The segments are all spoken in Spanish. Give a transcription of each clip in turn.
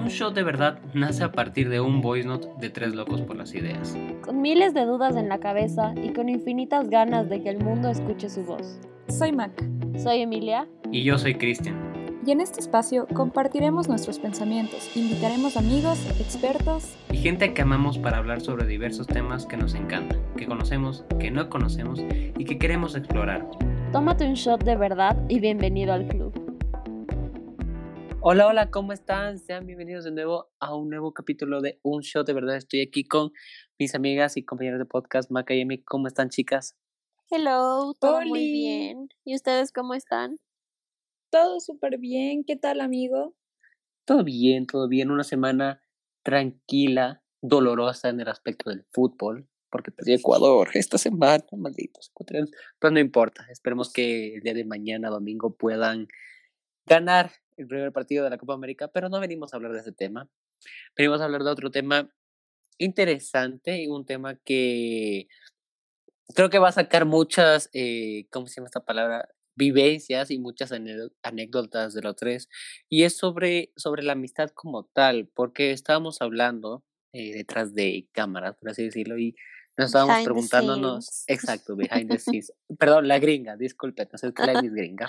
Un show de verdad nace a partir de un voice note de tres locos por las ideas. Con miles de dudas en la cabeza y con infinitas ganas de que el mundo escuche su voz. Soy Mac. Soy Emilia. Y yo soy Cristian. Y en este espacio compartiremos nuestros pensamientos, invitaremos amigos, expertos y gente que amamos para hablar sobre diversos temas que nos encantan, que conocemos, que no conocemos y que queremos explorar. Tómate un shot de verdad y bienvenido al club. Hola, hola, ¿cómo están? Sean bienvenidos de nuevo a un nuevo capítulo de Un Shot de verdad. Estoy aquí con mis amigas y compañeras de podcast, Maca y Emi. ¿Cómo están, chicas? Hello, todo muy bien. ¿Y ustedes cómo están? Todo súper bien. ¿Qué tal, amigo? Todo bien, todo bien. Una semana tranquila, dolorosa en el aspecto del fútbol, porque perdí Ecuador esta semana, malditos ecuatorianos. Pero no importa, esperemos que el día de mañana, domingo, puedan ganar el primer partido de la Copa América, pero no venimos a hablar de ese tema. Venimos a hablar de otro tema interesante y un tema que creo que va a sacar muchas, eh, ¿cómo se llama esta palabra? Vivencias y muchas anécdotas de los tres. Y es sobre, sobre la amistad como tal, porque estábamos hablando eh, detrás de cámaras, por así decirlo, y nos estábamos preguntándonos, exacto, behind the scenes. Perdón, la gringa, disculpe, no sé qué la es gringa.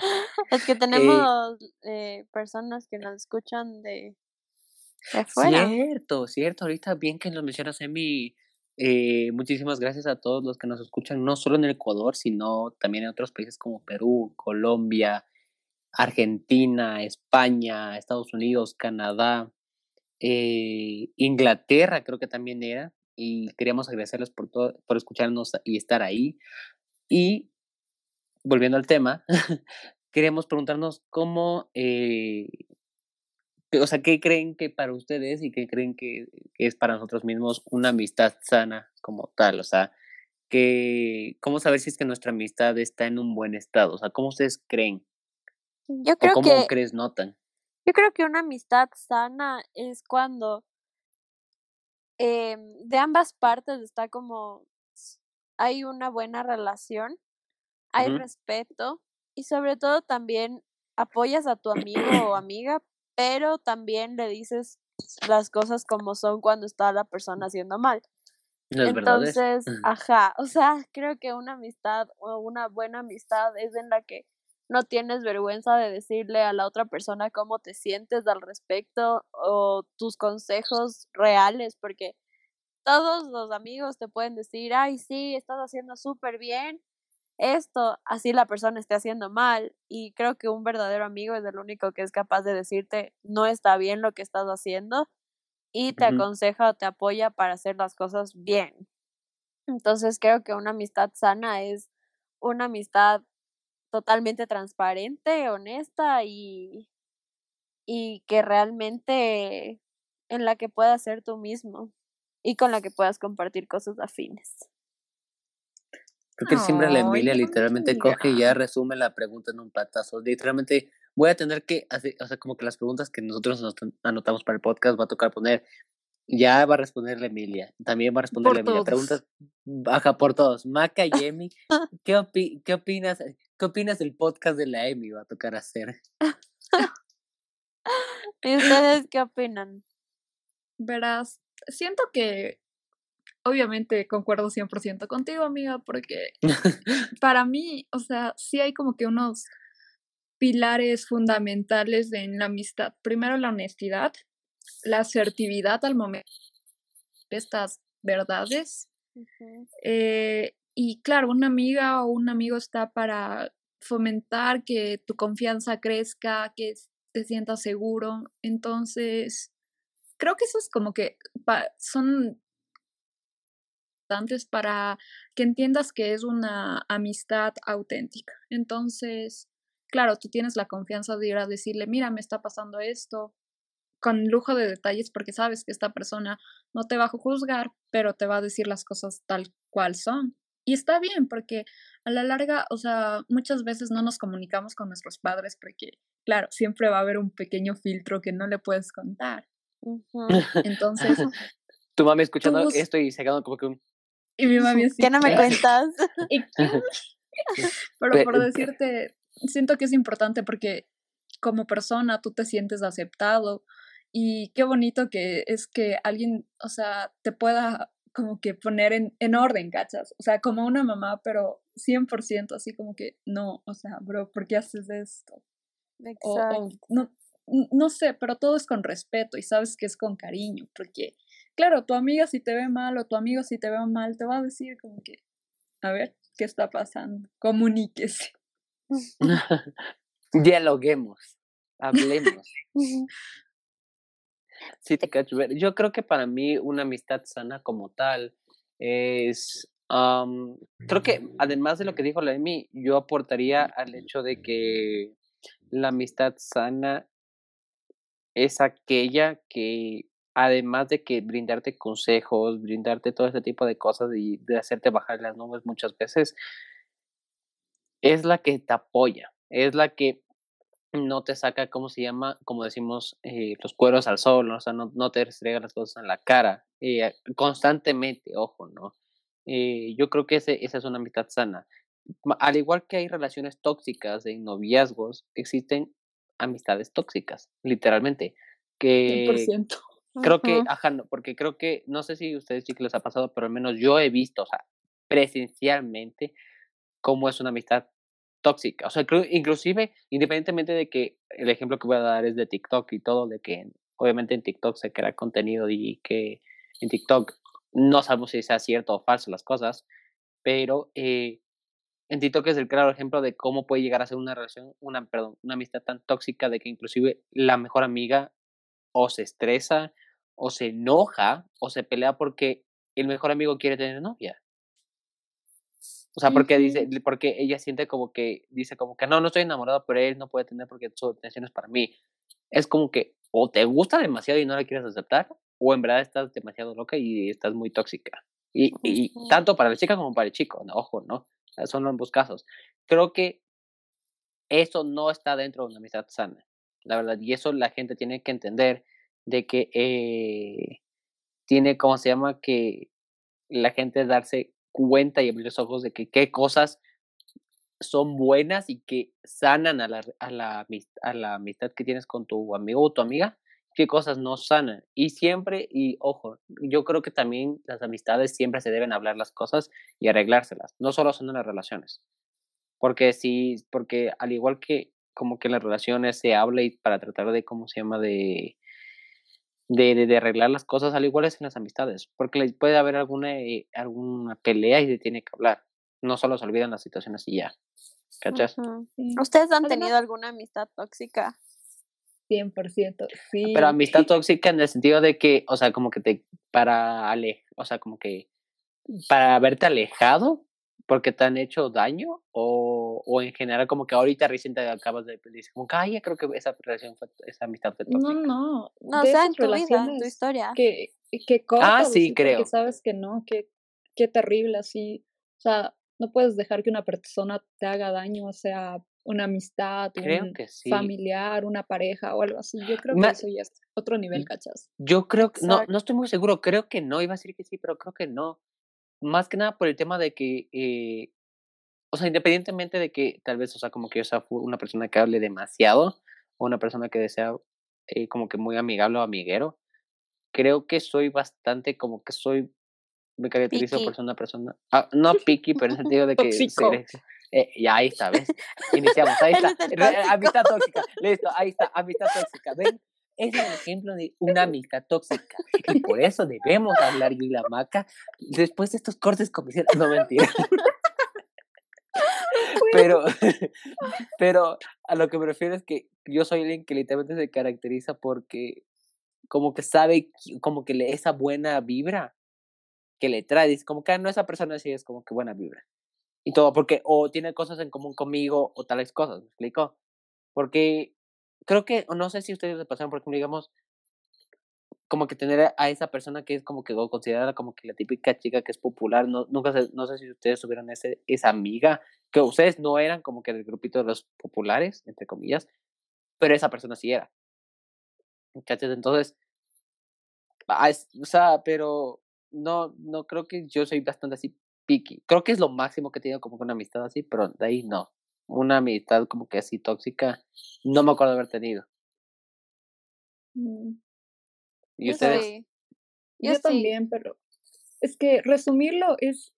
Es que eh tenemos eh, personas que nos escuchan de, de fuera. Cierto, cierto, ahorita bien que nos mencionas, Emi, eh, muchísimas gracias a todos los que nos escuchan, no solo en el Ecuador, sino también en otros países como Perú, Colombia, Argentina, España, Estados Unidos, Canadá, eh, Inglaterra creo que también era y queríamos agradecerles por, todo, por escucharnos y estar ahí. Y volviendo al tema, queríamos preguntarnos cómo, eh, o sea, ¿qué creen que para ustedes y qué creen que, es para nosotros mismos una amistad sana como tal? O sea, que, ¿cómo saber si es que nuestra amistad está en un buen estado? O sea, ¿cómo ustedes creen? Yo creo ¿O cómo que, crees notan? Yo creo que una amistad sana es cuando eh, de ambas partes está como hay una buena relación, hay respeto y sobre todo también apoyas a tu amigo o amiga, pero también le dices las cosas como son cuando está la persona haciendo mal. Entonces, ajá, o sea, creo que una amistad o una buena amistad es en la que no tienes vergüenza de decirle a la otra persona cómo te sientes al respecto o tus consejos reales, porque todos los amigos te pueden decir, ay, sí, estás haciendo súper bien esto, así la persona esté haciendo mal. Y creo que un verdadero amigo es el único que es capaz de decirte, no está bien lo que estás haciendo y te aconseja o te apoya para hacer las cosas bien. Entonces creo que una amistad sana es una amistad totalmente transparente, honesta y, y que realmente en la que puedas ser tú mismo y con la que puedas compartir cosas afines. Creo que siempre la Emilia literalmente coge y ya resume la pregunta en un patazo. Literalmente voy a tener que hacer, o sea, como que las preguntas que nosotros nos anotamos para el podcast va a tocar poner, ya va a responder la Emilia, también va a responder la Emilia. Preguntas baja por todos. Maca y Emi, ¿qué, ¿qué opinas? ¿Qué opinas del podcast de la Emi? Va a tocar hacer. ¿Y ustedes qué opinan? Verás, siento que obviamente concuerdo 100% contigo, amiga, porque para mí, o sea, sí hay como que unos pilares fundamentales en la amistad. Primero, la honestidad, la asertividad al momento de estas verdades. Eh, y claro, una amiga o un amigo está para fomentar que tu confianza crezca, que te sientas seguro. Entonces, creo que eso es como que son importantes para que entiendas que es una amistad auténtica. Entonces, claro, tú tienes la confianza de ir a decirle, mira, me está pasando esto, con lujo de detalles porque sabes que esta persona no te va a juzgar, pero te va a decir las cosas tal cual son. Y está bien porque a la larga, o sea, muchas veces no nos comunicamos con nuestros padres porque, claro, siempre va a haber un pequeño filtro que no le puedes contar. Entonces. tu mami escuchando esto y se como que un. Y mi mami así. ¿Qué no me cuentas? Pero por decirte, siento que es importante porque como persona tú te sientes aceptado Y qué bonito que es que alguien, o sea, te pueda como que poner en, en orden, ¿cachas? O sea, como una mamá, pero 100% así como que, no, o sea, bro, ¿por qué haces esto? Exacto. no, no sé, pero todo es con respeto y sabes que es con cariño, porque, claro, tu amiga si te ve mal o tu amigo si te ve mal, te va a decir como que, a ver, ¿qué está pasando? Comuníquese. Dialoguemos, hablemos. Sí, te cacho. Yo creo que para mí una amistad sana como tal es, creo que además de lo que dijo la Emi, yo aportaría al hecho de que la amistad sana es aquella que además de que brindarte consejos, brindarte todo este tipo de cosas y de hacerte bajar las nubes muchas veces, es la que te apoya, es la que no te saca, ¿cómo se llama? Como decimos, eh, los cueros al sol, o sea, no, no te restrega las cosas en la cara, eh, constantemente, ojo, ¿no? Eh, yo creo que ese, esa es una amistad sana. Al igual que hay relaciones tóxicas de noviazgos, existen amistades tóxicas, literalmente. Que 100%. Creo que, ajá, no, porque creo que, no sé si ustedes sí que les ha pasado, pero al menos yo he visto, o sea, presencialmente, cómo es una amistad tóxica. O sea, inclusive, independientemente de que el ejemplo que voy a dar es de TikTok y todo, de que obviamente en TikTok se crea contenido y que en TikTok no sabemos si sea cierto o falso las cosas, pero eh, en TikTok es el claro ejemplo de cómo puede llegar a ser una relación, una, perdón, una amistad tan tóxica de que inclusive la mejor amiga o se estresa o se enoja o se pelea porque el mejor amigo quiere tener novia. O sea, porque dice, porque ella siente como que, dice como que no, no estoy enamorado, pero él no puede tener porque su atención es para mí. Es como que o te gusta demasiado y no la quieres aceptar, o en verdad estás demasiado loca y estás muy tóxica. Y, y tanto para la chica como para el chico, ojo, ¿no? Son ambos casos. Creo que eso no está dentro de una amistad sana, la verdad. Y eso la gente tiene que entender de que eh, tiene, ¿cómo se llama? Que la gente darse cuenta y abrir los ojos de que qué cosas son buenas y que sanan a la, a la, amistad que tienes con tu amigo o tu amiga, qué cosas no sanan. Y siempre, y ojo, yo creo que también las amistades siempre se deben hablar las cosas y arreglárselas, no solo son en las relaciones. Porque sí, porque al igual que como que las relaciones se habla y para tratar de, ¿cómo se llama? De, de, de, arreglar las cosas, al igual es en las amistades, porque puede haber alguna, eh, alguna pelea y se tiene que hablar. No solo se olvidan las situaciones y ya. ¿Cachas? ¿Ustedes han tenido alguna amistad tóxica? 100%, sí. Pero amistad tóxica en el sentido de que, o sea, como que te, para ale, o sea, como que, para haberte alejado porque te han hecho daño o, o en general como que ahorita recién te acabas de decir como que ay, creo que esa relación fue, esa amistad fue tóxica. No, no, no, o sea, en tu vida, en tu historia. Que, que ah, sí, creo. Que sabes que no, que, qué terrible así, o sea, no puedes dejar que una persona te haga daño, o sea, una amistad, un familiar, una pareja o algo así. Yo creo que eso ya es otro nivel, ¿cachas? Yo creo que, no, no estoy muy seguro, creo que no, iba a decir que sí, pero creo que no. Más que nada por el tema de que, eh, o sea, independientemente de que tal vez, o sea, como que yo sea una persona que hable demasiado o una persona que desea eh, como que muy amigable o amiguero, creo que soy bastante como que soy me caracterizo por ser una persona, ah, no picky, pero en el sentido de que eh, ya ahí está, ¿ves? Iniciamos, ahí está. amistad tóxica. Listo, ahí está, amistad tóxica. ¿Ven? Es el ejemplo de una amistad tóxica. Y por eso debemos hablar y la maca después de estos cortes comerciales. No mentira. Pero, pero a lo que me refiero es que yo soy alguien que literalmente se caracteriza porque como que sabe, como que le esa buena vibra que le trae. Dice como que ah, no esa persona así es como que buena vibra y todo, porque o tiene cosas en común conmigo o tales cosas, ¿me explico? Porque creo que, no sé si ustedes se pasaron, por ejemplo, digamos, como que tener a esa persona que es como que considerada como que la típica chica que es popular, no, nunca no sé si ustedes tuvieron ese, esa amiga, que ustedes no eran como que del grupito de los populares, entre comillas, pero esa persona sí era. Entonces, ah, o sea, pero no, no creo que yo soy bastante así picky. Creo que es lo máximo que he tenido como con una amistad así, pero de ahí no. Una amistad como que así tóxica, no me acuerdo de haber tenido. Mm, ¿Y Yo ustedes? sí. Yo, Yo sí. también, pero es que resumirlo es,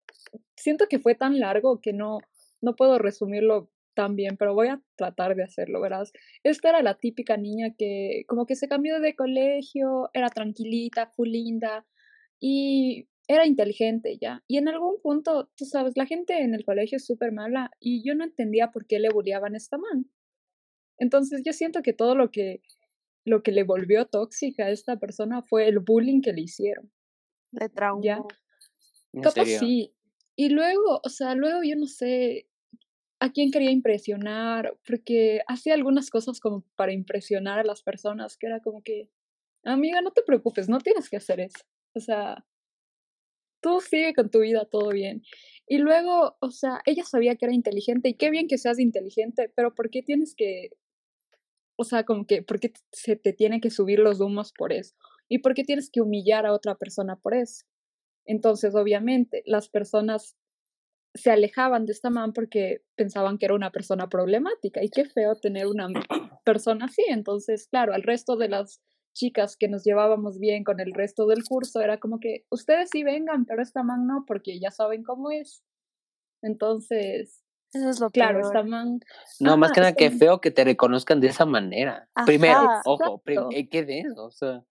siento que fue tan largo que no, no puedo resumirlo tan bien, pero voy a tratar de hacerlo, verás. Esta era la típica niña que como que se cambió de colegio, era tranquilita, full linda y era inteligente ya. Y en algún punto, tú sabes, la gente en el colegio es súper mala y yo no entendía por qué le bulliaban a esta man. Entonces yo siento que todo lo que, lo que le volvió tóxica a esta persona fue el bullying que le hicieron. De trauma. Ya. ¿En Capaz serio? sí. Y luego, o sea, luego yo no sé a quién quería impresionar, porque hacía algunas cosas como para impresionar a las personas, que era como que, amiga, no te preocupes, no tienes que hacer eso. O sea, tú sigue con tu vida, todo bien. Y luego, o sea, ella sabía que era inteligente y qué bien que seas inteligente, pero ¿por qué tienes que, o sea, como que, ¿por qué se te tiene que subir los humos por eso? ¿Y por qué tienes que humillar a otra persona por eso? Entonces, obviamente, las personas se alejaban de esta man porque pensaban que era una persona problemática y qué feo tener una persona así. Entonces, claro, al resto de las chicas que nos llevábamos bien con el resto del curso era como que ustedes sí vengan, pero esta man no, porque ya saben cómo es. Entonces, Eso es lo claro, peor. esta man... No, más que nada, man- feo que te reconozcan de esa manera. Primero, ojo, prim- eh, ¿qué de eso? O sea,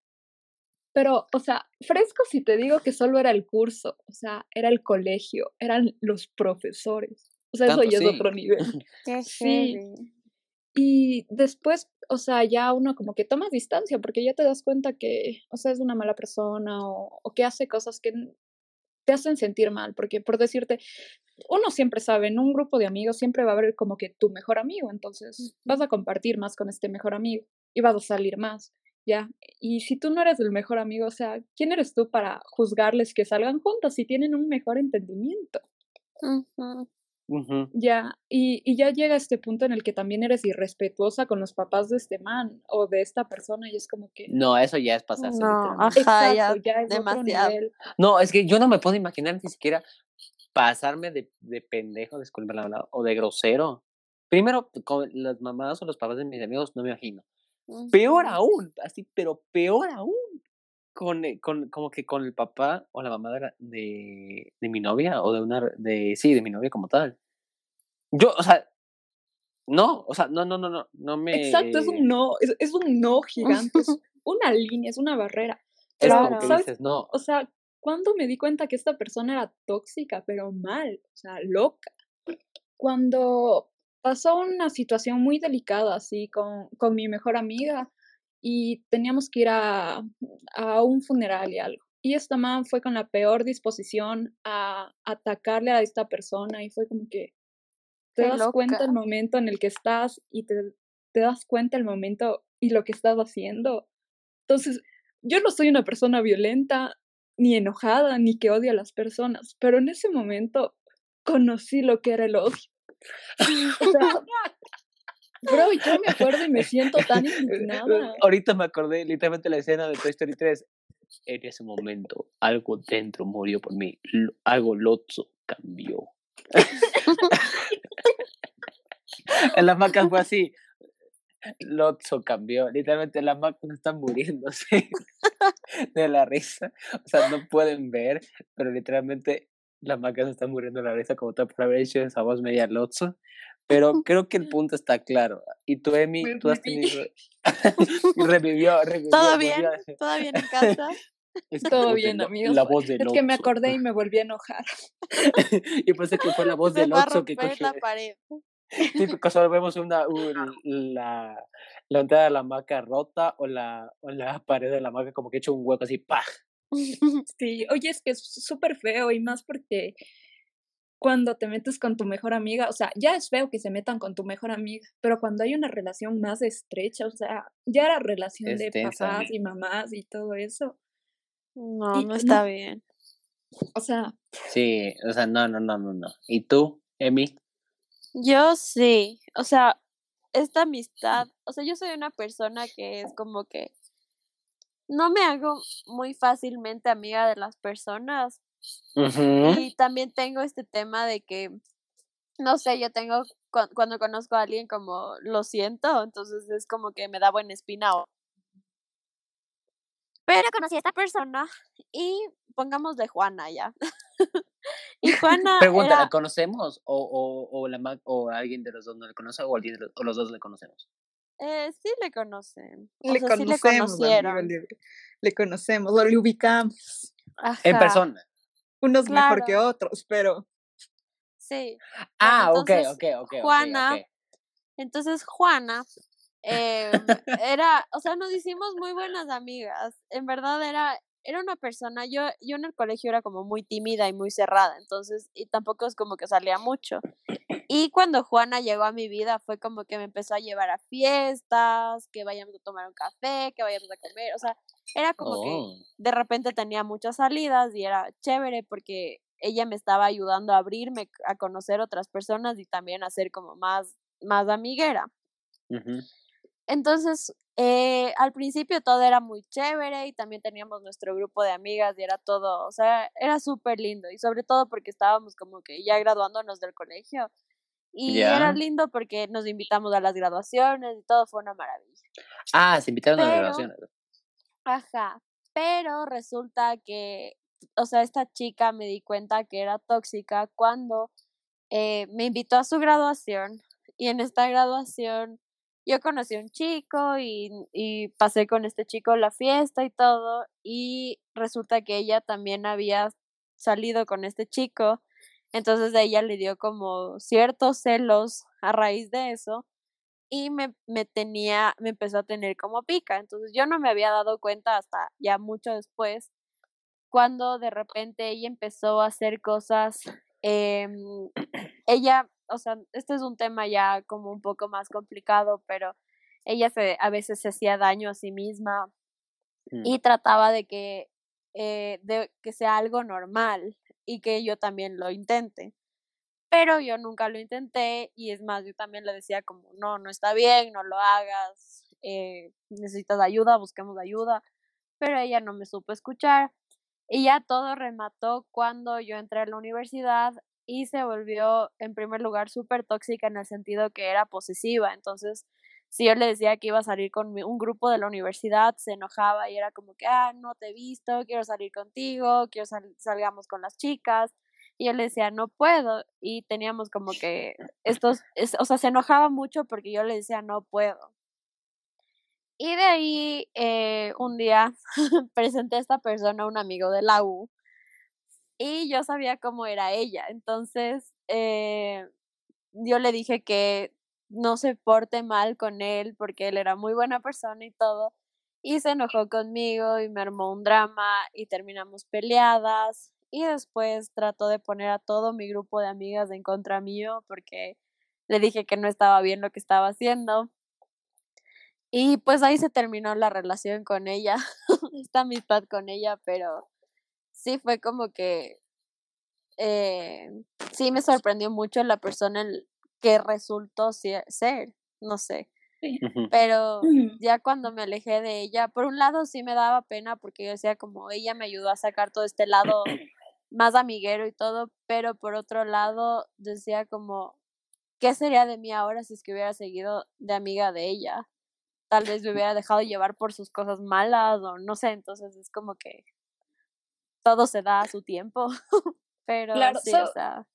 Pero, o sea, fresco si te digo que solo era el curso, o sea, era el colegio, eran los profesores. O sea, eso ya es otro nivel. Qué Sí. heavy. Y después, o sea, ya uno como que toma distancia porque ya te das cuenta que, o sea, es una mala persona o, o que hace cosas que te hacen sentir mal. Porque, por decirte, uno siempre sabe, en un grupo de amigos siempre va a haber como que tu mejor amigo, entonces vas a compartir más con este mejor amigo y vas a salir más, ¿ya? Y si tú no eres el mejor amigo, o sea, ¿quién eres tú para juzgarles que salgan juntos si tienen un mejor entendimiento? Ya, y, y ya llega este punto en el que también eres irrespetuosa con los papás de este man o de esta persona y es como que... no, eso ya es pasarse. No, ajá, ya, Exacto, ya es otro demasiado. nivel. No, es que yo no me puedo imaginar ni siquiera pasarme de, de pendejo, disculpe la palabra, o de grosero. Primero, con las mamás o los papás de mis amigos, no me imagino. Peor aún, así, pero peor aún. Con, eh, con, como que con el papá o la mamá de, la- de, de mi novia, o de una, de, sí, de mi novia como tal. Yo, o sea, no, o sea, no, no, no, no, no me... Exacto, es un no, es, es un no gigante, es una línea, es una barrera. Es Claro. que ¿sabes? dices, no, O sea, ¿cuándo me di cuenta que esta persona era tóxica, pero mal, o sea, loca? Cuando pasó una situación muy delicada así con, con mi mejor amiga y teníamos que ir a, a un funeral y algo. Y esta man fue con la peor disposición a atacarle a esta persona y fue como que te Qué das cuenta el momento en el que estás y te, te das cuenta el momento y lo que estás haciendo. Entonces, yo no soy una persona violenta, ni enojada, ni que odia a las personas, pero en ese momento conocí lo que era el odio. O sea, bro, yo me acuerdo y me siento tan indignada. Ahorita me acordé literalmente la escena de Toy Story 3. En ese momento, algo dentro murió por mí. Algo Lotso cambió. en la maca fue así. Lotso cambió. Literalmente la maca está muriéndose de la risa. O sea, no pueden ver, pero literalmente la maca se está muriendo de la risa como tal por haber hecho esa voz media Lotso. Pero creo que el punto está claro. Y tú, Emi, tú has tenido. revivió, revivió. ¿Todo bien? ¿Todo bien en casa? es Todo bien, Lo- amigos. La voz de Es que me acordé y me volví a enojar. y pensé que fue la voz del Lotso que cogió. la pared. Típico, solo vemos una, un- la, la entrada de la maca rota o la, o la pared de la maca como que hecho un hueco así, ¡pah! Sí, oye, es que es súper feo y más porque cuando te metes con tu mejor amiga, o sea, ya es feo que se metan con tu mejor amiga, pero cuando hay una relación más estrecha, o sea, ya era relación Es de papás y mamás y todo eso, No, Y no está no. bien. o sea, Sí, o sea, no, no, no, no, no. ¿Y tú, Emi? Yo sí, o sea, esta amistad, o sea, yo soy una persona que es como que no me hago muy fácilmente amiga de las personas Y también tengo este tema de que, no sé, yo tengo, cu- cuando conozco a alguien como lo siento, entonces es como que me da buena espina. o- Pero conocí a esta persona y pongámosle Juana ya. y Juana. Pregunta, era, ¿la conocemos? ¿O, o, o, la, ma- o alguien de los dos no le conoce? ¿O, alguien de los, o los dos le conocemos? eh, sí le conocen. O Le sea, sí le conocemos, amigo, conocieron. le, le conocemos, o le ubicamos. En persona. Unos mejor que otros, pero Sí. Ah, entonces, ok, ok. ok, Juana. Entonces Juana em, era, o sea, nos hicimos muy buenas amigas. En verdad era, era una persona, yo, yo en el colegio era como muy tímida y muy cerrada, entonces, y tampoco es como que salía mucho. Y cuando Juana llegó a mi vida fue como que me empezó a llevar a fiestas, que vayamos a tomar un café, que vayamos a comer, o sea, era como que Oh. de repente tenía muchas salidas y era chévere porque ella me estaba ayudando a abrirme a conocer otras personas y también a ser como más, más amiguera. Entonces, eh, al principio todo era muy chévere y también teníamos nuestro grupo de amigas y era todo, o sea, era súper lindo y sobre todo porque estábamos como que ya graduándonos del colegio y era lindo porque nos invitamos a las graduaciones y todo fue una maravilla. Ah, se invitaron a las grabaciones. Ajá, pero resulta que, o sea, esta chica me di cuenta que era tóxica cuando eh, me invitó a su graduación y en esta graduación yo conocí a un chico y, y pasé con este chico la fiesta y todo y resulta que ella también había salido con este chico, entonces ella le dio como ciertos celos a raíz de eso y me, me tenía, me empezó a tener como pica. Entonces yo no me había dado cuenta hasta ya mucho después, cuando de repente ella empezó a hacer cosas, em, ella, o sea, este es un tema ya como un poco más complicado, pero ella se, a veces se hacía daño a sí misma Mm. y trataba de que, eh, de que sea algo normal y que yo también lo intente. Pero yo nunca lo intenté y es más, yo también le decía como, no, no está bien, no lo hagas, eh, necesitas ayuda, busquemos ayuda, pero ella no me supo escuchar y ya todo remató cuando yo entré a la universidad y se volvió en primer lugar súper tóxica en el sentido que era posesiva, entonces si yo le decía que iba a salir con un grupo de la universidad, se enojaba y era como que, ah, no te he visto, quiero salir contigo, quiero sal- salgamos con las chicas. Y yo le decía, no puedo. Y teníamos como que estos, es- o sea, se enojaba mucho porque yo le decía, no puedo. Y de ahí, eh, un día presenté a esta persona a un amigo de la U y yo sabía cómo era ella. Entonces, eh, yo le dije que no se porte mal con él porque él era muy buena persona y todo. Y se enojó conmigo y me armó un drama y terminamos peleadas. Y después trató de poner a todo mi grupo de amigas en contra mío porque le dije que no estaba bien lo que estaba haciendo. Y pues ahí se terminó la relación con ella, esta amistad con ella, pero sí fue como que eh, sí me sorprendió mucho la persona que resultó ser, no sé, pero ya cuando me alejé de ella, por un lado sí me daba pena porque yo decía como ella me ayudó a sacar todo este lado más amiguero y todo, pero por otro lado decía como, ¿qué sería de mí ahora si es que hubiera seguido de amiga de ella? Tal vez me hubiera dejado llevar por sus cosas malas o no sé, entonces es como que todo se da a su tiempo, pero Claro, sí, o sea,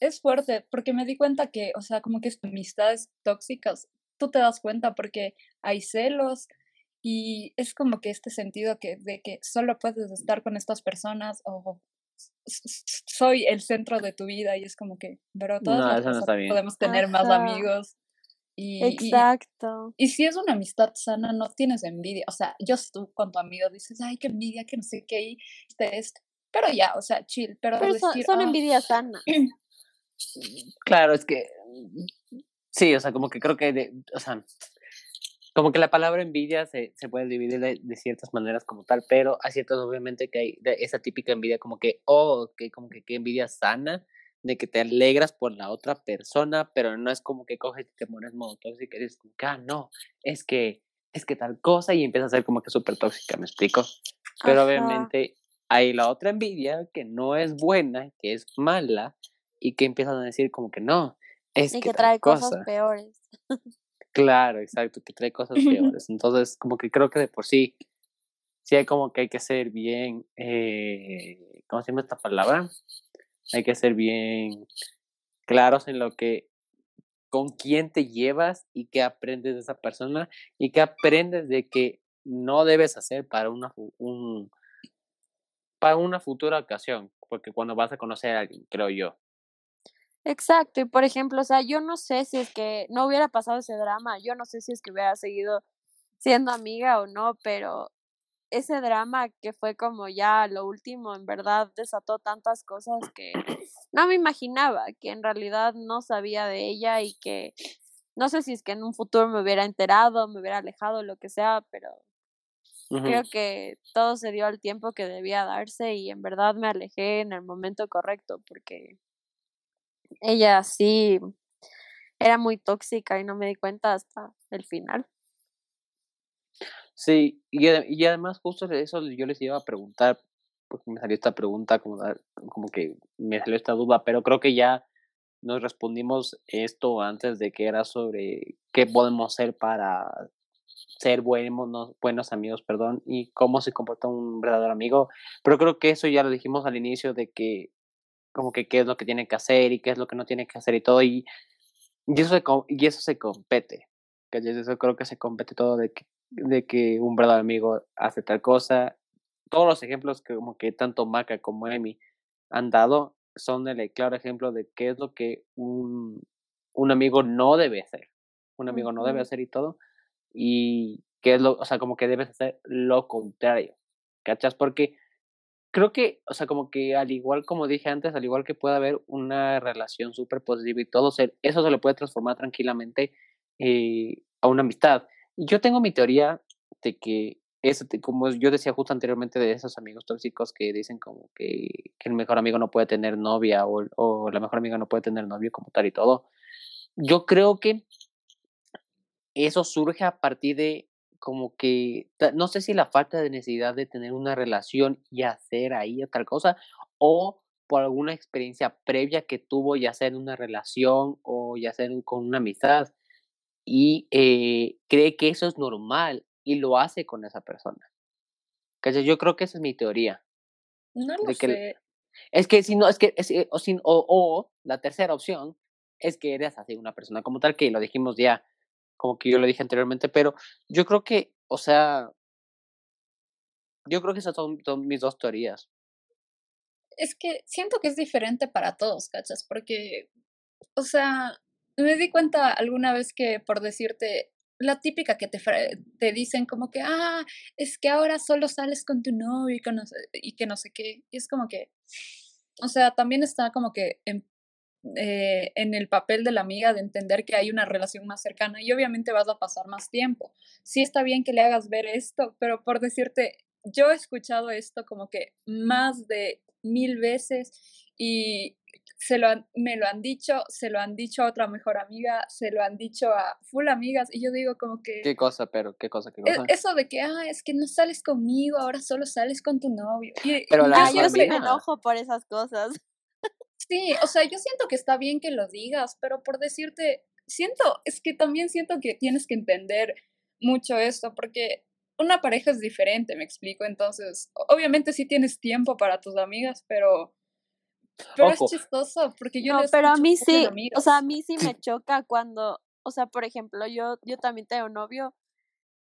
es fuerte porque me di cuenta que, o sea, como que amistades tóxicas, tú te das cuenta porque hay celos y es como que este sentido que de que solo puedes estar con estas personas o soy el centro de tu vida y es como que, pero No, no bien. podemos tener más amigos y, exacto. y si es una amistad sana, no tienes envidia. O sea, yo tú con tu amigo dices, ay, qué envidia, que no sé qué, y este, esto. Pero ya, o sea, chill. Pero, Pero son, decir, son "Ah, envidias sanas. Claro, es que sí, o sea, como que creo que, de- o sea, como que la palabra envidia se, se puede dividir de, de ciertas maneras como tal, pero hay ciertas obviamente que hay de esa típica envidia como que, oh, que como que qué envidia sana, de que te alegras por la otra persona, pero no es como que coges y te pones modo tóxico y dices ah, no, es que, es que tal cosa y empieza a ser como que súper tóxica, ¿me explico? Pero Ajá. obviamente hay la otra envidia que no es buena, que es mala y que empiezan a decir como que no, es Y que, trae cosa. cosas peores. Claro, exacto, que trae cosas peores. Entonces, como que creo que de por sí sí hay como que hay que ser bien, eh, ¿cómo se llama esta palabra? Hay que ser bien claros en lo que, con quién te llevas y qué aprendes de esa persona y qué aprendes de que no debes hacer para una, un, para una futura ocasión, porque cuando vas a conocer a alguien, creo yo. Exacto, y por ejemplo, o sea, yo no sé si es que no hubiera pasado ese drama, yo no sé si es que hubiera seguido siendo amiga o no, pero ese drama que fue como ya lo último, en verdad desató tantas cosas que no me imaginaba, que en realidad no sabía de ella y que no sé si es que en un futuro me hubiera enterado, me hubiera alejado, lo que sea, pero creo que todo se dio al tiempo que debía darse y en verdad me alejé en el momento correcto porque ella sí era muy tóxica y no me di cuenta hasta el final. Sí, y, y además justo eso yo les iba a preguntar, porque me salió esta pregunta, como, como que me salió esta duda, pero creo que ya nos respondimos esto antes de que era sobre qué podemos hacer para ser buenos, buenos amigos, perdón, y cómo se comporta un verdadero amigo. Pero creo que eso ya lo dijimos al inicio de que como que qué es lo que tiene que hacer y qué es lo que no tiene que hacer y todo, y, y, eso, se, y eso se compete. Que eso creo que se compete todo de que, de que un verdadero amigo hace tal cosa. Todos los ejemplos que como que tanto Maca como Emi han dado son el claro ejemplo de qué es lo que un, un amigo no debe hacer. Un amigo no debe hacer y todo. Y qué es lo, o sea, como que debes hacer lo contrario. ¿Cachas? Porque creo que, o sea, como que al igual como dije antes, al igual que puede haber una relación súper positiva y todo, eso se le puede transformar tranquilamente eh, a una amistad. Yo tengo mi teoría de que, eso, como yo decía justo anteriormente de esos amigos tóxicos que dicen como que, el mejor amigo no puede tener novia o la mejor amiga no puede tener novio como tal y todo. Yo creo que eso surge a partir de como que, no sé si la falta de necesidad de tener una relación y hacer ahí otra cosa, o por alguna experiencia previa que tuvo, ya sea en una relación o ya sea con una amistad, y eh, cree que eso es normal y lo hace con esa persona. Yo creo que esa es mi teoría. No lo sé. Es que si no, es que, eh, o, o, o la tercera opción es que eres así una persona como tal, que lo dijimos ya, como que yo lo dije anteriormente, pero yo creo que, o sea, yo creo que esas son, mis dos teorías. Es que siento que es diferente para todos, ¿cachas? Porque, o sea, me di cuenta alguna vez que, por decirte, la típica que te, te dicen como que, ah, es que ahora solo sales con tu novio y, y que no sé qué. Y es como que, o sea, también está como que en eh, en el papel de la amiga de entender que hay una relación más cercana y obviamente vas a pasar más tiempo. Sí está bien que le hagas ver esto, pero por decirte, yo he escuchado esto como que más de mil veces y se lo me lo han dicho, se lo han dicho a otra mejor amiga, se lo han dicho a full amigas y yo digo como que... ¿Qué cosa, pero? ¿Qué cosa? Qué e, cosa? Eso de que, ah, es que no sales conmigo, ahora solo sales con tu novio. Y, pero la yo sí me enojo por esas cosas. Sí, o sea, yo siento que está bien que lo digas, pero por decirte, siento, es que también siento que tienes que entender mucho esto, porque una pareja es diferente, me explico. Entonces, obviamente sí tienes tiempo para tus amigas, pero, pero es chistoso, porque yo no, pero a mí sí, o sea, a mí sí me choca cuando, o sea, por ejemplo, yo, yo también tengo novio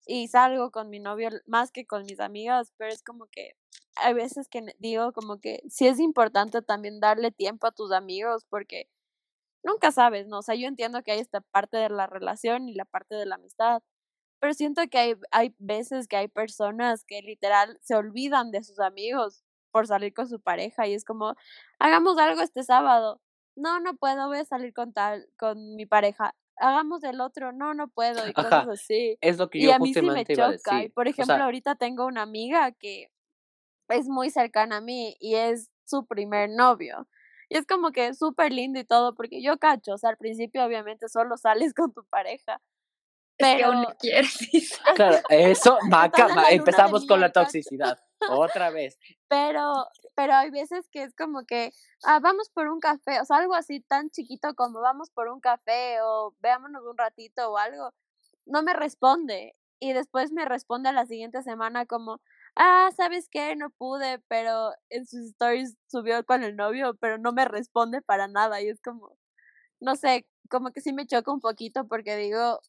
y salgo con mi novio más que con mis amigas, pero es como que hay veces que digo como que sí es importante también darle tiempo a tus amigos porque nunca sabes, ¿no? O sea, yo entiendo que hay esta parte de la relación y la parte de la amistad, pero siento que hay, hay veces que hay personas que literal se olvidan de sus amigos por salir con su pareja y es como, hagamos algo este sábado. No, no puedo, voy a salir con tal, con mi pareja hagamos del otro, no, no puedo, y cosas así. Es lo que yo y a mí sí me choca. Y por ejemplo, ahorita tengo una amiga que es muy cercana a mí y es su primer novio. Y es como que súper lindo y todo, porque yo cacho, o sea, al principio obviamente solo sales con tu pareja. Pero no quieres. Claro, eso, maca, empezamos con la toxicidad. Otra vez. Pero, pero hay veces que es como que, ah, vamos por un café, o sea, algo así tan chiquito como vamos por un café o veámonos un ratito o algo. No me responde. Y después me responde a la siguiente semana como, ah, ¿sabes qué? No pude, pero en sus stories subió con el novio, pero no me responde para nada. Y es como, no sé, como que sí me choca un poquito porque digo,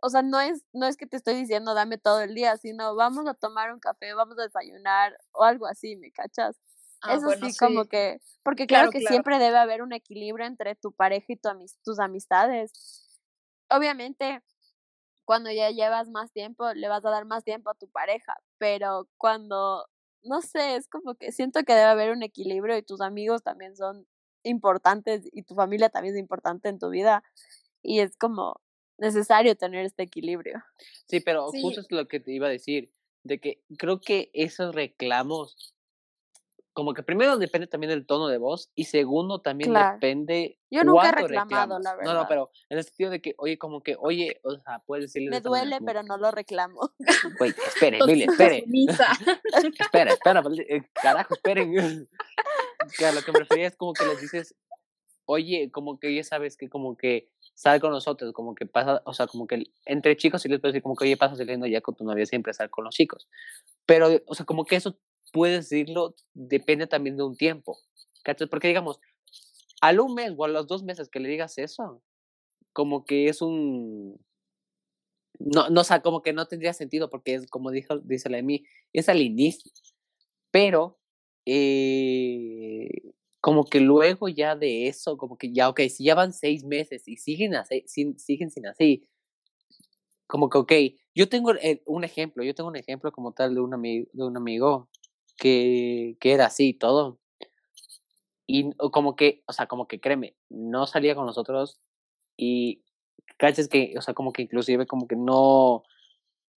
o sea, no es, no es que te estoy diciendo dame todo el día, sino vamos a tomar un café, vamos a desayunar o algo así, ¿me cachas? Ah, Eso bueno, sí, como que, porque Claro, claro que claro. siempre debe haber un equilibrio entre tu pareja y tu tus amistades. Obviamente, cuando ya llevas más tiempo, le vas a dar más tiempo a tu pareja, pero cuando, no sé, es como que siento que debe haber un equilibrio y tus amigos también son importantes y tu familia también es importante en tu vida y es como necesario tener este equilibrio. Sí, pero Sí. justo es lo que te iba a decir, de que creo que esos reclamos, como que primero depende también del tono de voz y segundo también Claro. depende Yo nunca he reclamado, reclamas. la No, no, verdad. pero en el sentido de que, oye, como que, oye, o sea, puedes decirle de Me duele, pero no lo reclamo. Güey, espere, Toxina espere, espera, espera, eh, carajo, esperen. a lo que me refería es como que les dices, oye, como que ya sabes que como que sal con nosotros, como que pasa, o sea, como que entre chicos sí les puedes decir como que, oye, pasa saliendo ya con tu novia, siempre sal con los chicos. Pero, o sea, como que eso puedes decirlo, depende también de un tiempo. Porque digamos, al un mes o a los dos meses que le digas eso, como que es un... No, no, o sea, como que no tendría sentido porque es como dijo, dice la de mí, es al inicio. Pero, eh, como que luego ya de eso, como que ya, ok, si ya van seis meses y siguen así, sin, así, como que, ok, yo tengo el- un ejemplo, yo tengo un ejemplo como tal de un, amigo de un amigo que, que era así todo. Y como que, o sea, como que créeme, no salía con nosotros y cachas que, o sea, como que inclusive como que no,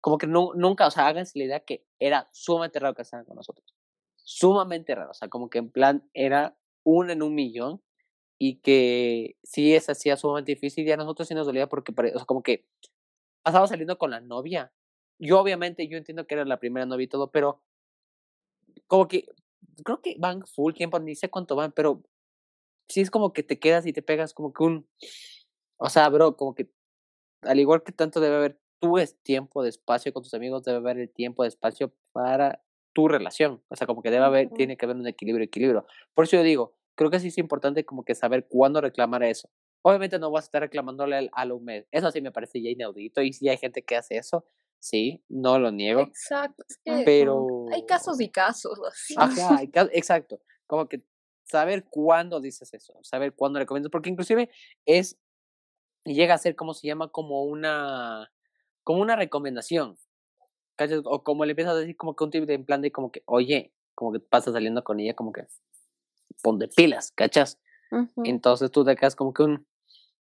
como que no, nunca, o sea, háganse la idea que era sumamente raro que salgan con nosotros. Sumamente raro, o sea, como que en plan era uno en un millón y que sí es hacía sumamente difícil y a nosotros sí nos dolía porque, o sea, como que pasaba saliendo con la novia. Yo obviamente, yo entiendo que era la primera novia y todo, pero como que creo que van full tiempo, ni sé cuánto van, pero sí es como que te quedas y te pegas como que un, o sea, bro, como que al igual que tanto debe haber tu es tiempo de espacio con tus amigos, debe haber el tiempo de espacio para tu relación. O sea, como que debe haber, Ujú. tiene que haber un equilibrio, equilibrio. Por eso yo digo, creo que sí es importante como que saber cuándo reclamar eso. Obviamente no vas a estar reclamándole al, al un mes. Eso sí me parece ya inaudito. Y si hay gente que hace eso, sí, no lo niego. Exacto. Es que Pero. hay casos y casos. así. Ajá, hay ca- exacto. Como que saber cuándo dices eso, saber cuándo recomiendas, porque inclusive es, llega a ser como se llama, como una, como una recomendación, ¿cachas? O como le empiezas a decir como que un tip de en plan de como que, oye, como que pasas saliendo con ella, como que ponte pilas, ¿cachas? Entonces tú te quedas como que un,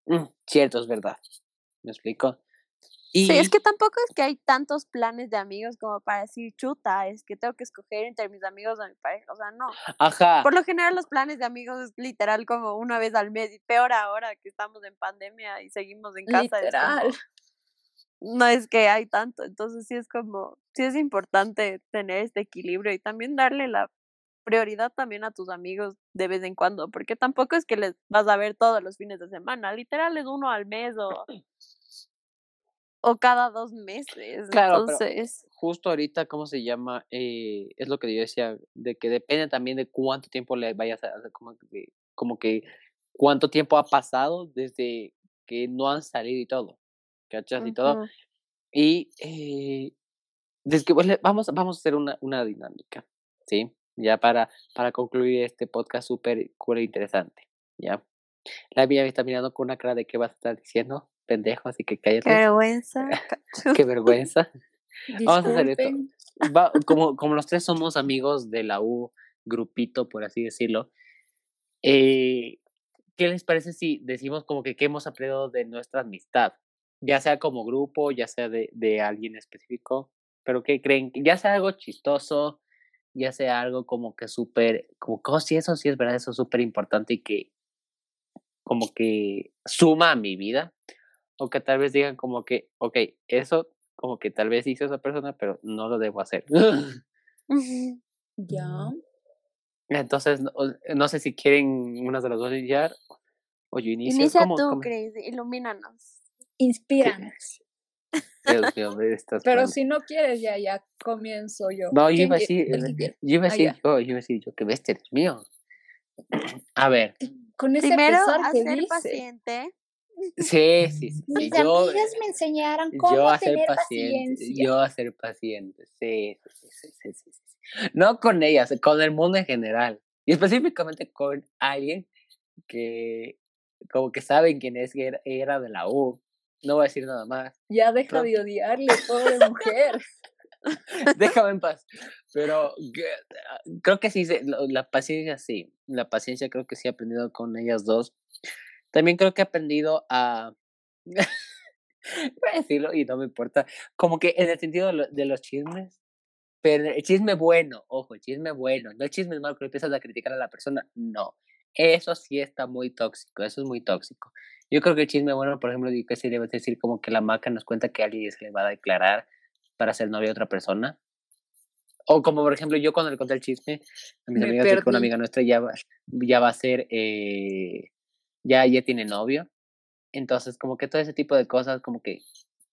"Mm, cierto, es verdad, ¿me explico? Y, Sí, es que tampoco es que hay tantos planes de amigos como para decir, chuta, es que tengo que escoger entre mis amigos o mi pareja. O sea, no. ajá, Por lo general los planes de amigos es literal como una vez al mes y peor ahora que estamos en pandemia y seguimos en casa. es como- Literal. no es que hay tanto, entonces sí es como, sí es importante tener este equilibrio y también darle la prioridad también a tus amigos de vez en cuando, porque tampoco es que les vas a ver todos los fines de semana, literal es uno al mes o, o cada dos meses, Claro, pero- entonces, justo ahorita, ¿cómo se llama? Eh, es lo que yo decía, de que depende también de cuánto tiempo le vayas a hacer, como que, como que cuánto tiempo ha pasado desde que no han salido y todo, ¿cachas? Y todo. Y eh, desde que, pues, vamos, vamos a hacer una, una dinámica, ¿sí? Ya para, para concluir este podcast súper cool e interesante, ¿ya? La mía me está mirando con una cara de qué vas a estar diciendo, pendejo, así que qué cállate, vergüenza. qué vergüenza. Vamos a hacer esto. Va- como, como los tres somos amigos de la U, grupito, por así decirlo, eh, ¿qué les parece si decimos como que qué hemos aprendido de nuestra amistad? Ya sea como grupo, ya sea de, de alguien específico, pero ¿qué creen? Ya sea algo chistoso, ya sea algo como que súper, como que, oh, sí, eso sí es verdad, eso es súper importante y que como que suma a mi vida, o que tal vez digan como que, ok, eso como que tal vez hizo esa persona, pero no lo debo hacer. Ya. Entonces, no, no sé si quieren unas de las dos iniciar o yo inicio. Inicia ¿Cómo- tú, cómo? Chris, ilumínanos. Inspíranos. Dios mío, estás Pero mal. si no quieres, ya, ya comienzo yo. No, yo ¿Quién iba a decir, yo iba a Ah, decir yo, yo iba a decir yo, que bestia eres mío. A ver, Con ese Primero, pesar a que ser dice. paciente. Sí, sí, sí. Mis yo, amigas me enseñaron cómo yo a ser tener paciente, paciencia. yo a ser paciente, sí, sí, sí, sí, sí, sí, sí. No con ellas, con el mundo en general. Y específicamente con alguien que como que saben quién es, que era, de la U. No voy a decir nada más. Ya deja de odiarle, pobre mujer. Déjame en paz. Pero ah, creo que sí, la paciencia sí. La paciencia creo que sí he aprendido con ellas dos. También creo que he aprendido a... Voy a decirlo y no me importa. Como que en el sentido de, lo- de los chismes. Pero el chisme bueno, ojo, el chisme bueno. No el chisme malo que empiezas a criticar a la persona. No. Eso sí está muy tóxico. Eso es muy tóxico. Yo creo que el chisme bueno, por ejemplo, que se debe decir como que la maca nos cuenta que alguien se le va a declarar para ser novia de otra persona. O como por ejemplo yo cuando le conté el chisme a mis que una amiga nuestra ya va, ya va a ser, eh, ya, ya tiene novio. Entonces como que todo ese tipo de cosas como que,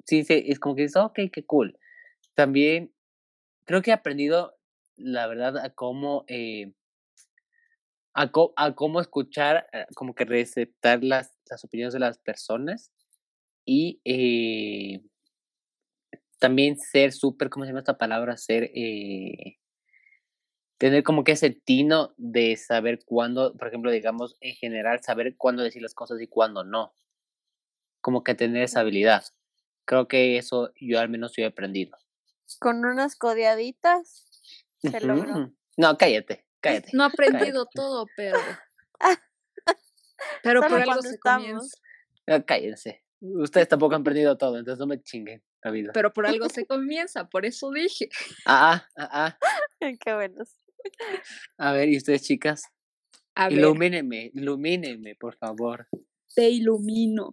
sí, sí, es como que dices, ok, qué cool. También creo que he aprendido, la verdad, a cómo, eh, a, cómo escuchar, eh, como que receptar las, las opiniones de las personas y eh, también ser súper, ¿cómo se llama esta palabra? Ser, eh, tener como que ese tino de saber cuándo, por ejemplo, digamos, en general, saber cuándo decir las cosas y cuándo no. Como que tener esa habilidad. Creo que eso yo al menos yo he aprendido. Con unas codeaditas se logró. No, cállate, cállate. No ha aprendido todo, pero. Pero por algo se estamos. comienza. No, cállense. Ustedes tampoco han aprendido todo, entonces no me chinguen la vida. Pero por algo se comienza, por eso dije. Ah, ah, ah, ah. Qué buenos. A ver, ¿y ustedes, chicas? A ver, Ilumínenme, ilumínenme, por favor. te ilumino.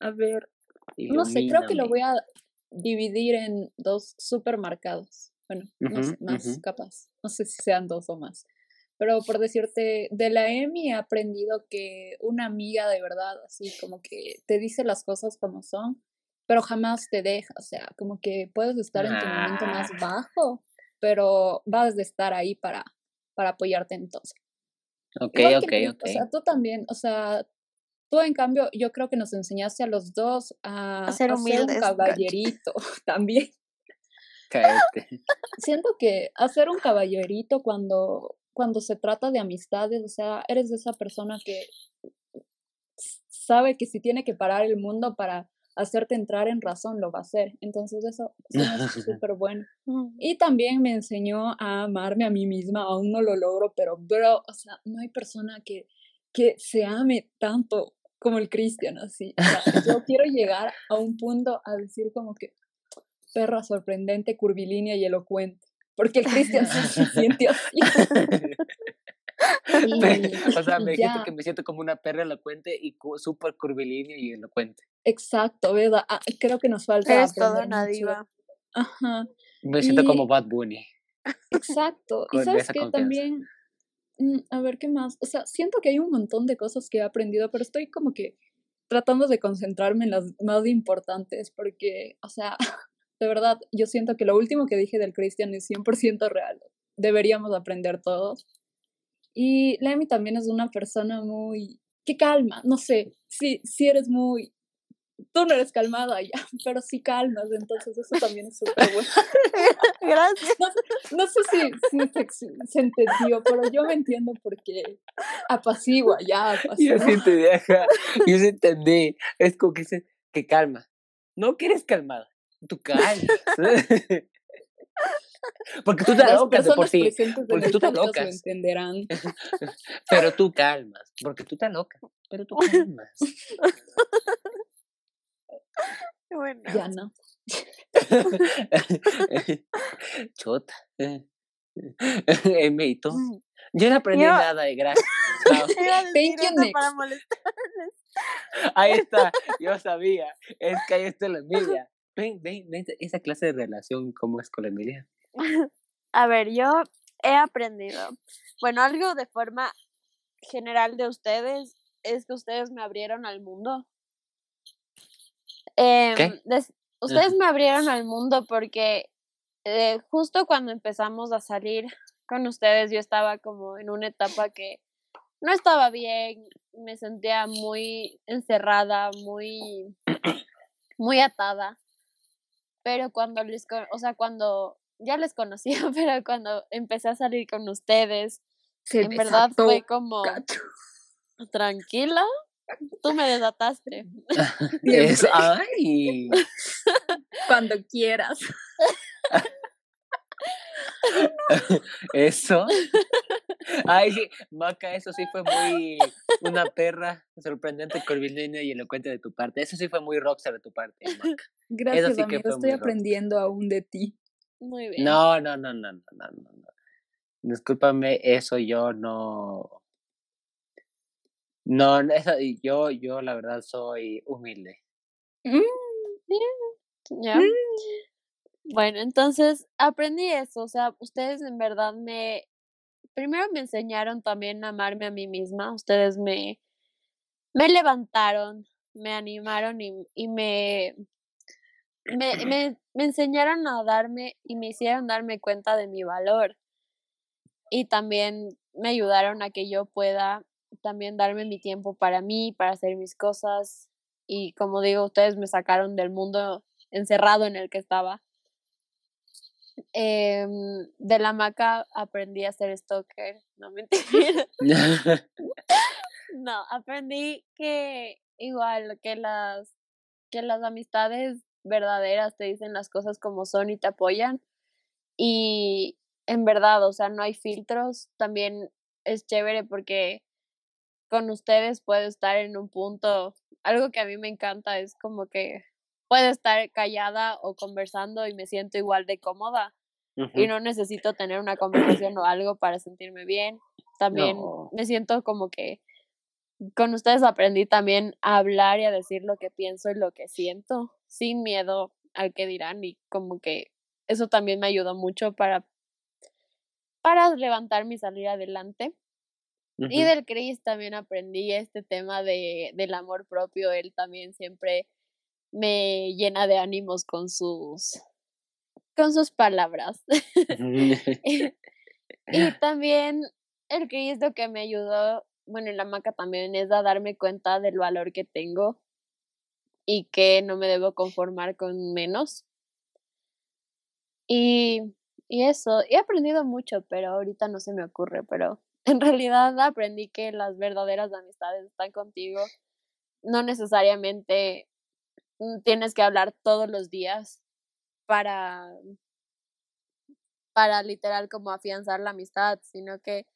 A ver, no sé, creo que lo ilumíname. voy a dividir en dos supermercados. Bueno, no sé, más ujú. capaz. No sé si sean dos o más. Pero por decirte, de la EMI he aprendido que una amiga de verdad, así como que te dice las cosas como son, pero jamás te deja. O sea, como que puedes estar en tu momento más Ah. bajo, pero vas a estar ahí para, para apoyarte en todo. Ok, Igual ok, que ok. O sea, tú también, o sea, tú en cambio, yo creo que nos enseñaste a los dos a, A ser a humildes, un gacho. caballerito también. Cállate. Siento que hacer un caballerito cuando, cuando se trata de amistades, o sea, eres de esa persona que sabe que si tiene que parar el mundo para hacerte entrar en razón, lo va a hacer. Entonces eso, eso hace súper bueno. Mm. Y también me enseñó a amarme a mí misma, aún no lo logro, pero bro, o sea, no hay persona que, que se ame tanto como el Cristian, así. O sea, yo quiero llegar a un punto a decir como que perra sorprendente, curvilínea y elocuente, porque el Cristian sí se siente así. O sea, me dijiste ya. que me siento como una perra elocuente y súper curvilínea y elocuente. Exacto, ¿verdad? Ah, creo que nos falta Eres toda una diva. Ajá. Me siento como Bad Bunny. Exacto. Y sabes que confianza. también, mm, a ver qué más. O sea, siento que hay un montón de cosas que he aprendido, pero estoy como que tratando de concentrarme en las más importantes, porque, o sea, de verdad, yo siento que lo último que dije del Cristian es 100% real. Deberíamos aprender todos. Y Lemmy también es una persona muy... que calma, no sé, sí, sí eres muy... Tú no eres calmada ya, pero sí calmas, entonces eso también es súper bueno. Gracias. No sé si, si se, entendió, pero yo me entiendo porque apacigua, ya Yo apacigua. sí entendí, ajá. Yo sí entendí. Es como que dice que calma. No que eres calmada. Tú calmas. porque tú te alocas de por sí. porque tú te alocas. entenderán. Pero tú calmas. Porque tú te alocas. Pero tú calmas. Bueno. Ya no. Chota. Eme, ¿y tú? Mm. Yo no aprendí Yo- nada de gracias. Thank you, para molestarles. Ahí está, yo sabía. Es que ahí está la Emilia. Ven, ven, ven, esa clase de relación, ¿cómo es con la Emilia? A ver, yo he aprendido. Bueno, algo de forma general de ustedes es que ustedes me abrieron al mundo. Em, des- ustedes me abrieron al mundo porque eh, justo cuando empezamos a salir con ustedes yo estaba como en una etapa que no estaba bien, me sentía muy encerrada, muy, muy atada. Pero cuando les, o sea, cuando ya les conocía, pero cuando empecé a salir con ustedes, en verdad fue como tranquila. Tú me desataste. ay. Cuando quieras. Eso. Ay, sí, Maca, eso sí fue muy una perra sorprendente, curvilínea y elocuente de tu parte. Eso sí fue muy rockstar de tu parte, Maca. Gracias, amigo. Estoy aprendiendo aún de ti. Muy bien. No, no, no, no, no, no, no. Discúlpame, eso yo no. No, eso, yo, yo la verdad soy humilde. Mm, ¿Ya? Mm. Bueno, entonces aprendí eso, o sea, ustedes en verdad me, primero me enseñaron también a amarme a mí misma, ustedes me, me levantaron, me animaron y, y me, me, me, me enseñaron a darme y me hicieron darme cuenta de mi valor. Y también me ayudaron a que yo pueda también darme mi tiempo para mí, para hacer mis cosas. Y como digo, ustedes me sacaron del mundo encerrado en el que estaba. Eh, de la maca aprendí a ser stalker, no mentira. no, aprendí que igual que las que las amistades verdaderas te dicen las cosas como son y te apoyan. Y en verdad, o sea, no hay filtros. También es chévere porque con ustedes puedo estar en un punto. Algo que a mí me encanta es como que puedo estar callada o conversando y me siento igual de cómoda. Y no necesito tener una conversación o algo para sentirme bien. También me siento como que con ustedes aprendí también a hablar y a decir lo que pienso y lo que siento, sin miedo al que dirán. Y como que eso también me ayudó mucho para, para levantarme y salir adelante. Y del Chris también aprendí este tema de, del amor propio. Él también siempre me llena de ánimos con sus con sus palabras. y también el Cristo que me ayudó, bueno, en la maca también es a darme cuenta del valor que tengo y que no me debo conformar con menos. Y, y eso, he aprendido mucho, pero ahorita no se me ocurre, pero en realidad aprendí que las verdaderas amistades están contigo. No necesariamente tienes que hablar todos los días para para literal como afianzar la amistad, sino que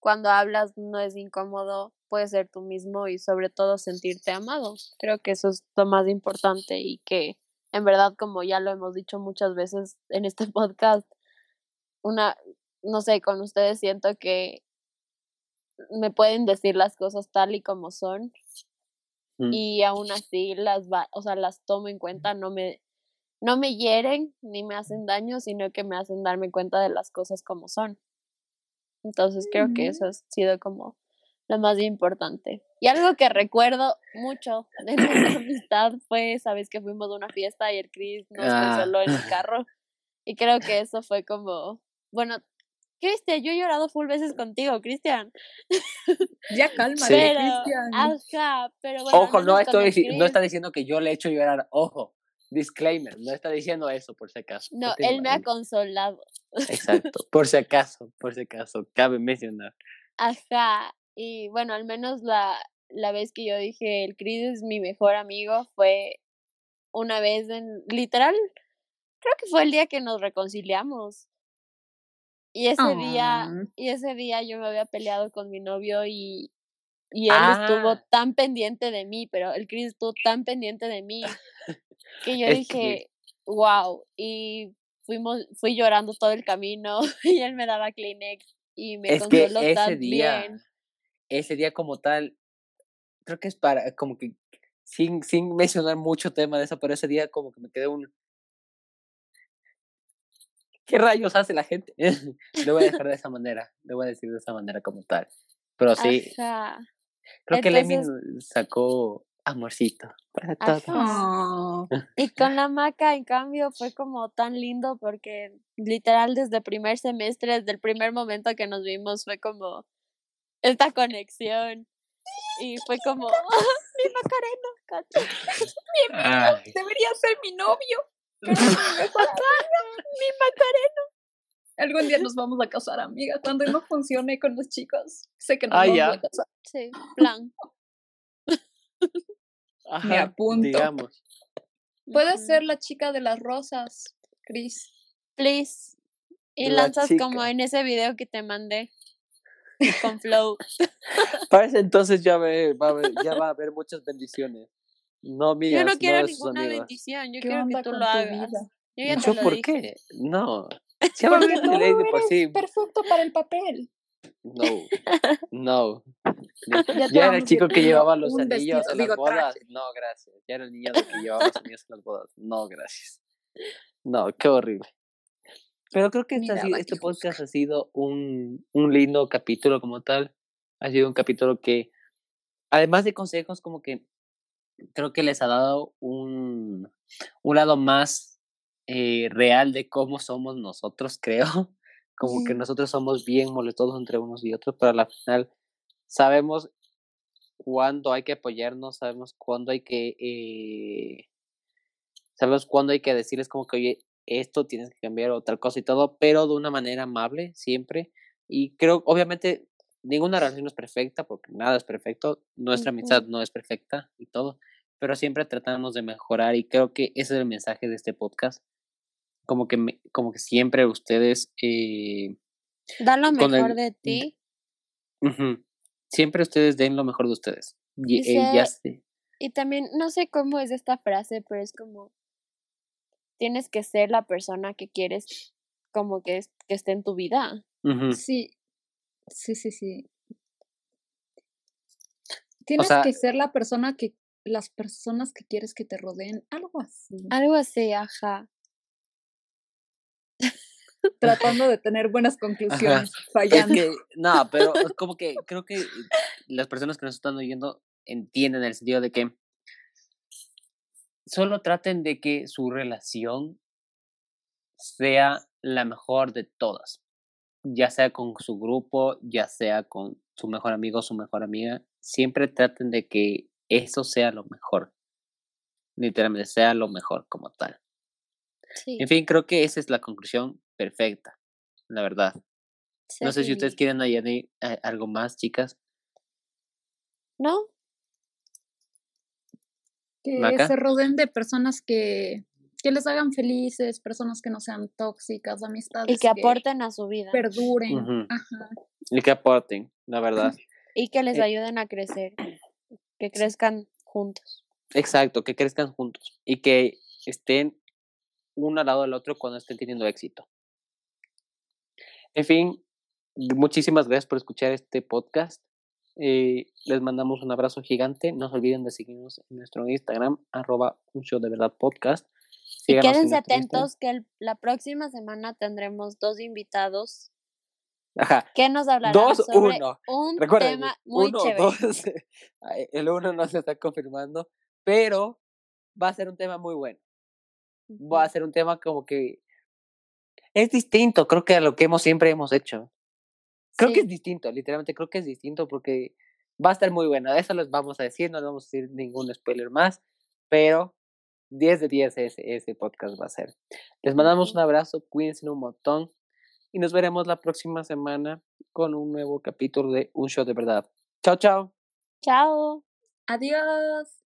cuando hablas no es incómodo, puedes ser tú mismo y sobre todo sentirte amado. Creo que eso es lo más importante y que en verdad como ya lo hemos dicho muchas veces en este podcast, una no sé, con ustedes siento que me pueden decir las cosas tal y como son Mm. y aún así las va, o sea, las tomo en cuenta, no me no me hieren ni me hacen daño, sino que me hacen darme cuenta de las cosas como son. Entonces creo que eso ha sido como lo más importante. Y algo que recuerdo mucho de nuestra amistad fue, sabes que fuimos a una fiesta y el Chris nos ah. consoló en el carro. Y creo que eso fue como, bueno, Cristian, yo he llorado full veces contigo, Cristian. Ya cálmate, Cristian. Ajá, pero bueno. Ojo, no, estoy, no está diciendo que yo le he hecho llorar. Ojo, disclaimer, no está diciendo eso por si acaso. No, él me ha consolado. Exacto, por si acaso, por si acaso, cabe mencionar. Ajá, y bueno, al menos la, la vez que yo dije el Chris es mi mejor amigo fue una vez en, literal, creo que fue el día que nos reconciliamos. Y ese día, y ese día yo me había peleado con mi novio y, y él estuvo ah. tan pendiente de mí, pero el Chris estuvo tan pendiente de mí que yo dije, wow, y fuimos, fui llorando todo el camino y él me daba Kleenex y me es que ese día, Ese día como tal, creo que es para, como que, sin, sin mencionar mucho tema de eso, pero ese día como que me quedé un, ¿Qué rayos hace la gente? Le voy a dejar de esa manera, le voy a decir de esa manera como tal. Pero sí, creo que Lemin sacó amorcito para todos. Oh, Y con la maca, en cambio, fue como tan lindo porque literal desde primer semestre, desde el primer momento que nos vimos, fue como esta conexión. Y fue como, mi Macarena, Ay, debería ser mi novio. mi Macarena. Algún día nos vamos a casar, amiga. Cuando no funcione con los chicos, sé que nos Ah, vamos ya. a casar. Sí, plan. ajá, apunto. Digamos. Puedes ser la chica de las rosas, Chris. Please. Y La lanzas como en ese video que te mandé. Con Flow. Para ese entonces ya, ve- va a haber, ya va a haber muchas bendiciones. No mías, Yo no quiero sus ninguna amigos. bendición, yo ¿Qué quiero que tú lo hagas. vida? Yo ya te ¿Yo lo por dije. qué? No. A tú por sí. perfecto para el papel. No. No. Ya era el a chico que llevaba los anillos vestido, en las digo, bodas. traje. No, gracias. Ya era el niño que llevaba los anillos en las bodas. No, gracias. No, qué horrible. Pero creo que este, Mira, sido- este podcast ha sido un, un lindo capítulo como tal. Ha sido un capítulo que, además de consejos, como que creo que les ha dado un, un lado más eh, real de cómo somos nosotros, creo. Como que nosotros somos bien molestos entre unos y otros, pero al final sabemos cuándo hay que apoyarnos, sabemos cuándo hay que, eh, sabemos cuándo hay que decirles como que, oye, esto tienes que cambiar o tal cosa y todo, pero de una manera amable siempre. Y creo, obviamente, ninguna relación es perfecta, porque nada es perfecto, nuestra amistad no es perfecta y todo, pero siempre tratamos de mejorar y creo que ese es el mensaje de este podcast. Como que, me- como que siempre ustedes eh, Da lo el- mejor de ti. Siempre ustedes den lo mejor de ustedes. Y, eh, Dice- ya sé. Y también, no sé cómo es esta frase, pero es como, tienes que ser la persona que quieres como que, es- que esté en tu vida. Sí, sí, sí, sí. Tienes sea- que ser la persona que, las personas que quieres que te rodeen, algo así. Algo así, ajá. Tratando de tener buenas conclusiones, Es fallando. que, no, pero es como que creo que las personas que nos están oyendo entienden el sentido de que solo traten de que su relación sea la mejor de todas, ya sea con su grupo, ya sea con su mejor amigo o su mejor amiga, siempre traten de que eso sea lo mejor, literalmente sea lo mejor como tal. Sí. En fin, creo que esa es la conclusión perfecta, la verdad. No sé si ustedes quieren añadir eh, algo más, chicas. ¿No? Que Maca. se rodeen de personas que, que les hagan felices, personas que no sean tóxicas, amistades Y que aporten a su vida. perduren. Ajá. Y que aporten, la verdad. Y que les Eh, ayuden a crecer. Que crezcan juntos. Exacto, que crezcan juntos y que estén uno al lado del otro cuando estén teniendo éxito. En fin, muchísimas gracias por escuchar este podcast. Eh, les mandamos un abrazo gigante. No se olviden de seguirnos en nuestro Instagram, arroba un show de verdad podcast. Y quédense atentos que el- la próxima semana tendremos dos invitados Ajá, que nos hablarán dos, sobre uno. un Recuerden, tema muy uno, chévere. dos. El uno no se está confirmando, pero va a ser un tema muy bueno. Va a ser un tema como que es distinto, creo que a lo que hemos siempre hemos hecho. Creo que es Sí. distinto, literalmente creo que es distinto porque va a estar muy bueno. Eso les vamos a decir, no les vamos a decir ningún spoiler más, pero 10 de 10 ese, ese podcast va a ser. Les mandamos un abrazo, cuídense un montón y nos veremos la próxima semana con un nuevo capítulo de Un Show de Verdad. Chao, chao. Chao. Adiós.